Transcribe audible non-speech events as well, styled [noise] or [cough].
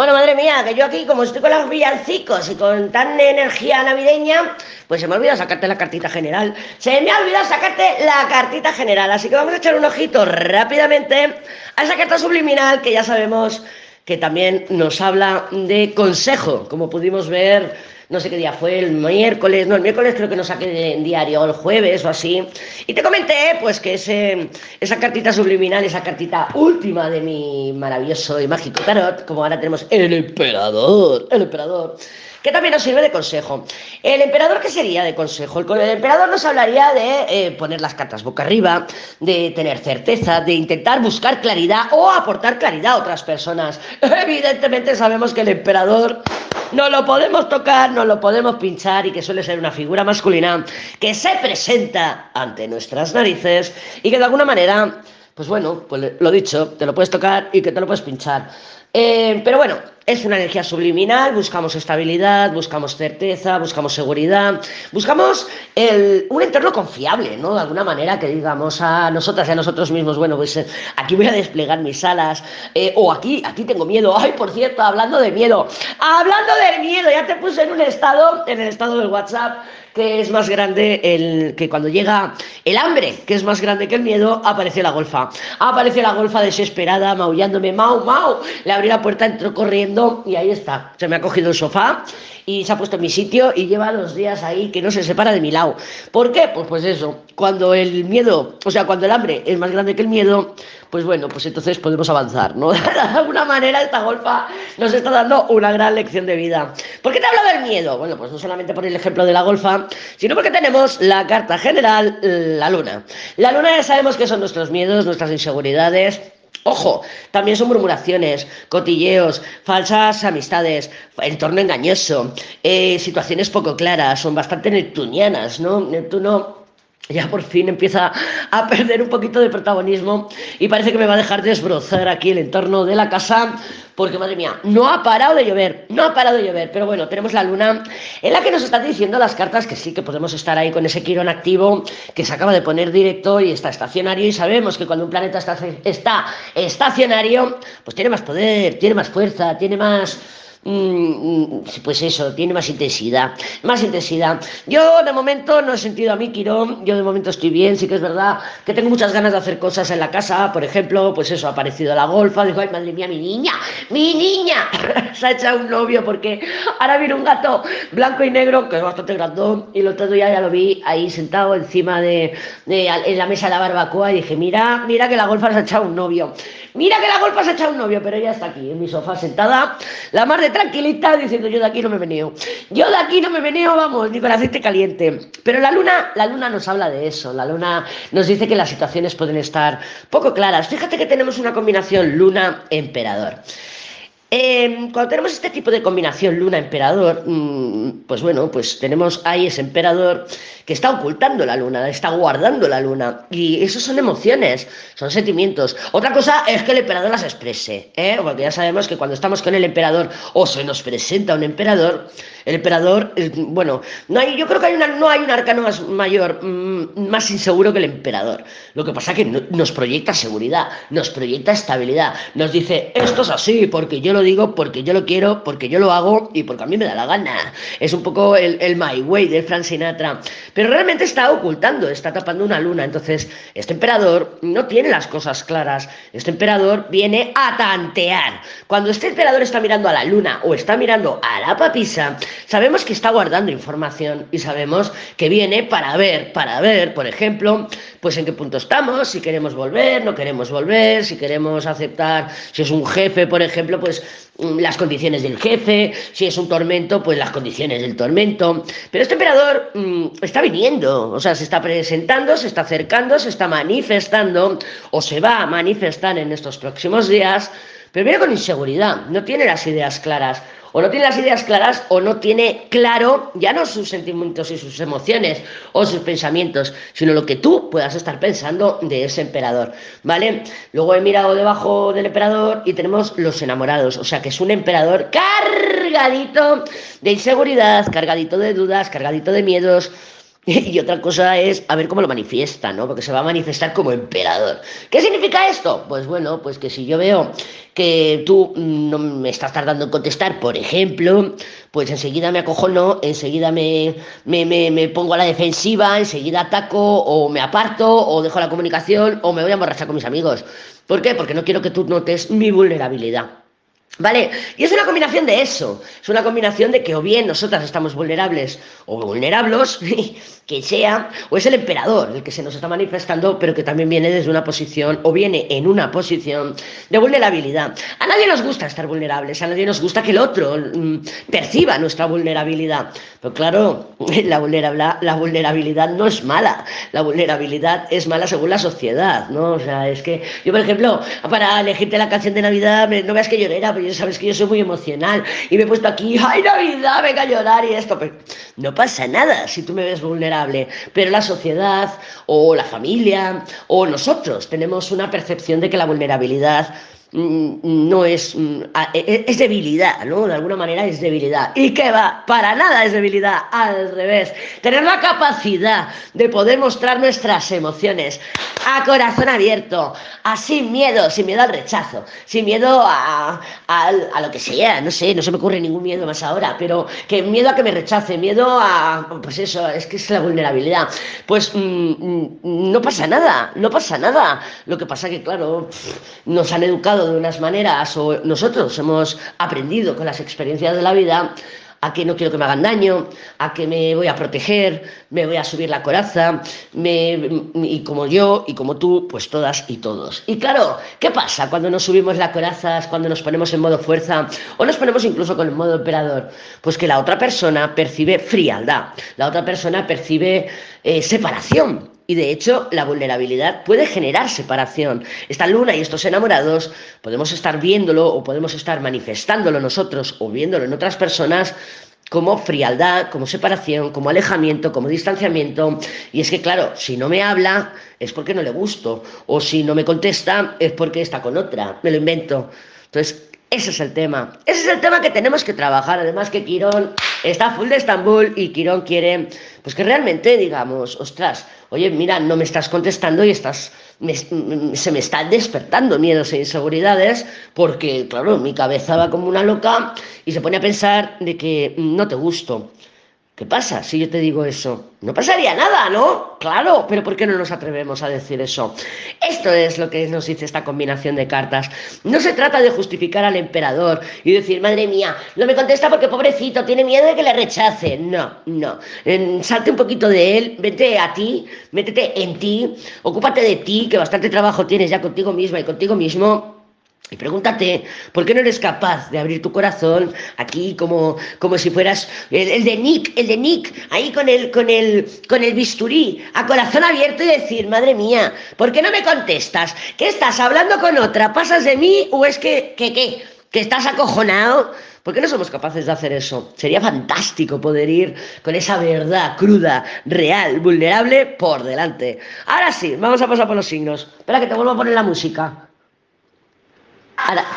Bueno, madre mía, que yo aquí, como estoy con los villancicos y con tan energía navideña, pues se me ha olvidado sacarte la cartita general. Se me ha olvidado sacarte la cartita general. Así que vamos a echar un ojito rápidamente a esa carta subliminal que ya sabemos que también nos habla de consejo, como pudimos ver no sé qué día fue, el miércoles, no, el miércoles creo que no saqué en diario, el jueves o así, y te comenté pues que ese, esa cartita subliminal, esa cartita última de mi maravilloso y mágico tarot, como ahora tenemos el emperador, el emperador, que también nos sirve de consejo. ¿El emperador qué sería de consejo? El, emperador nos hablaría de eh, poner las cartas boca arriba, de tener certeza, de intentar buscar claridad o aportar claridad a otras personas. [laughs] Evidentemente sabemos que el emperador no lo podemos tocar, no lo podemos pinchar y que suele ser una figura masculina que se presenta ante nuestras narices y que de alguna manera, pues bueno, pues lo dicho, te lo puedes tocar y que te lo puedes pinchar. Eh, pero bueno, es una energía subliminal, buscamos estabilidad, buscamos certeza, buscamos seguridad, buscamos un entorno confiable, ¿no? De alguna manera que digamos a nosotras y a nosotros mismos, bueno, pues eh, aquí voy a desplegar mis alas, eh, o aquí, aquí tengo miedo, ay, por cierto, hablando de miedo, hablando del miedo, ya te puse en un estado, en el estado del WhatsApp, que es más grande el que cuando llega el hambre, que es más grande que el miedo, aparece la golfa. Aparece la golfa desesperada, maullándome, mau, mau. Le abrí la puerta, entró corriendo y ahí está. Se me ha cogido el sofá y se ha puesto en mi sitio y lleva dos días ahí que no se separa de mi lado. ¿Por qué? Pues, pues eso, cuando el miedo, o sea, cuando el hambre es más grande que el miedo, pues bueno, pues entonces podemos avanzar, ¿no? [laughs] De alguna manera esta golfa nos está dando una gran lección de vida. ¿Por qué te hablo del miedo? Bueno, pues no solamente por el ejemplo de la golfa, sino porque tenemos la carta general, la luna. La luna ya sabemos que son nuestros miedos, nuestras inseguridades, Ojo, también son murmuraciones, cotilleos, falsas amistades, entorno engañoso, eh, situaciones poco claras, son bastante neptunianas, ¿no? Neptuno ya por fin empieza a perder un poquito de protagonismo y parece que me va a dejar desbrozar aquí el entorno de la casa porque madre mía, no ha parado de llover, no ha parado de llover, pero bueno, tenemos la luna en la que nos están diciendo las cartas que sí que podemos estar ahí con ese Quirón activo que se acaba de poner directo y está estacionario y sabemos que cuando un planeta está, está estacionario, pues tiene más poder, tiene más fuerza, tiene más pues eso, tiene más intensidad, más intensidad. Yo de momento no he sentido a mí, Quirón, yo de momento estoy bien, sí que es verdad que tengo muchas ganas de hacer cosas en la casa, por ejemplo, pues eso, ha aparecido la golfa, digo, ay madre mía, mi niña, mi niña, [laughs] se ha echado un novio porque ahora viene un gato blanco y negro, que es bastante grandón, y el otro día ya lo vi ahí sentado encima de, en la mesa de la barbacoa y dije, mira, mira que la golfa se ha echado un novio. Mira que la golfa se ha echado un novio, pero ella está aquí, en mi sofá sentada, la más de tranquilita, diciendo yo de aquí no me veneo. Yo de aquí no me veneo, vamos, ni con aceite caliente. Pero la luna, la luna nos habla de eso. La luna nos dice que las situaciones pueden estar poco claras. Fíjate que tenemos una combinación luna-emperador. Em, cuando tenemos este tipo de combinación luna-emperador, mm, pues bueno, pues tenemos ahí ese emperador que está ocultando la luna, está guardando la luna. Y eso son emociones, son sentimientos. Otra cosa es que el emperador las exprese, ¿eh? porque ya sabemos que cuando estamos con el emperador o se nos presenta un emperador, el emperador, eh, bueno, no hay, yo creo que no hay un arcano más mayor, mm, más inseguro que el emperador. Lo que pasa es que nos proyecta seguridad, nos proyecta estabilidad, nos dice, esto es así, porque yo lo digo, porque yo lo quiero, porque yo lo hago y porque a mí me da la gana. Es un poco el, el My Way de Frank Sinatra. Pero realmente está ocultando, está tapando una luna. Entonces, este emperador no tiene las cosas claras. Este emperador viene a tantear. Cuando este emperador está mirando a la luna o está mirando a la papisa, sabemos que está guardando información y sabemos que viene para ver, para ver, por ejemplo, pues en qué punto estamos, si queremos volver, no queremos volver, si queremos aceptar, si es un jefe, por ejemplo, pues mm, las condiciones del jefe, si es un tormento, pues las condiciones del tormento. Pero este emperador mm, está viniendo, o sea, se está presentando, se está acercando, se está manifestando o se va a manifestar en estos próximos días, pero viene con inseguridad, no tiene las ideas claras o no tiene las ideas claras o no tiene claro ya no sus sentimientos y sus emociones o sus pensamientos, sino lo que tú puedas estar pensando de ese emperador, ¿vale? Luego he mirado debajo del emperador y tenemos los enamorados, o sea que es un emperador cargadito de inseguridad, cargadito de dudas, cargadito de miedos, [laughs] Y otra cosa es a ver cómo lo manifiesta, ¿no? Porque se va a manifestar como emperador. ¿Qué significa esto? Pues bueno, pues que si yo veo que tú no me estás tardando en contestar, por ejemplo, pues enseguida me acojono, enseguida me, me, me, me pongo a la defensiva, enseguida ataco o me aparto o dejo la comunicación o me voy a emborrachar con mis amigos. ¿Por qué? Porque no quiero que tú notes mi vulnerabilidad. ¿Vale? Y es una combinación de eso. Es una combinación de que o bien nosotras estamos vulnerables o vulnerables, [laughs] que sea, o es el emperador el que se nos está manifestando, pero que también viene desde una posición o viene en una posición de vulnerabilidad. A nadie nos gusta estar vulnerables, a nadie nos gusta que el otro mm, perciba nuestra vulnerabilidad. Pero claro, [laughs] la vulnerabilidad, la vulnerabilidad no es mala. La vulnerabilidad es mala según la sociedad, ¿no? O sea, es que yo, por ejemplo, para elegirte la canción de Navidad, no veas que llorera, pero sabes que yo soy muy emocional y me he puesto aquí, ¡ay, Navidad! Venga a llorar y esto. Pero no pasa nada si tú me ves vulnerable, pero la sociedad o la familia o nosotros tenemos una percepción de que la vulnerabilidad no es, mm, e, e, es debilidad, ¿no? De alguna manera es debilidad. ¿Y qué va? Para nada es debilidad, al revés. Tener la capacidad de poder mostrar nuestras emociones a corazón abierto, a sin miedo, sin miedo al rechazo, sin miedo a, a, lo que sea, no sé, no se me ocurre ningún miedo más ahora, pero que miedo a que me rechace, miedo a, pues eso, es que es la vulnerabilidad. Pues mm, no pasa nada, no pasa nada. Lo que pasa que, claro, nos han educado de unas maneras o nosotros hemos aprendido con las experiencias de la vida a que no quiero que me hagan daño, a que me voy a proteger, me voy a subir la coraza, y como yo y como tú, pues todas y todos. Y claro, ¿qué pasa cuando nos subimos la coraza, cuando nos ponemos en modo fuerza o nos ponemos incluso con el modo emperador? Pues que la otra persona percibe frialdad, la otra persona percibe eh, separación. Y de hecho, la vulnerabilidad puede generar separación. Esta luna y estos enamorados podemos estar viéndolo o podemos estar manifestándolo nosotros o viéndolo en otras personas como frialdad, como separación, como alejamiento, como distanciamiento. Y es que, claro, si no me habla es porque no le gusto. O si no me contesta es porque está con otra. Me lo invento. Entonces, ese es el tema. Ese es el tema que tenemos que trabajar. Además que Quirón está full de Estambul y Quirón quiere, pues que realmente digamos, ostras, oye, mira, no me estás contestando y estás, se me están despertando miedos e inseguridades porque, claro, mi cabeza va como una loca y se pone a pensar de que no te gusto. ¿Qué pasa si yo te digo eso? No pasaría nada, ¿no? Claro, pero ¿por qué no nos atrevemos a decir eso? Esto es lo que nos dice esta combinación de cartas. No se trata de justificar al emperador y decir, madre mía, no me contesta porque pobrecito, tiene miedo de que le rechace. No, no. salte un poquito de él, vete a ti, métete en ti, ocúpate de ti, que bastante trabajo tienes ya contigo misma y contigo mismo y pregúntate, ¿por qué no eres capaz de abrir tu corazón aquí como, como si fueras el, de Nick, el de Nick, ahí con el, con, el, con el bisturí, a corazón abierto y decir, madre mía, ¿por qué no me contestas? ¿Qué estás hablando con otra? ¿Pasas de mí o es que, que, qué? ¿Que estás acojonado? ¿Por qué no somos capaces de hacer eso? Sería fantástico poder ir con esa verdad cruda, real, vulnerable por delante. Ahora sí, vamos a pasar por los signos. Espera que te vuelvo a poner la música. அதான்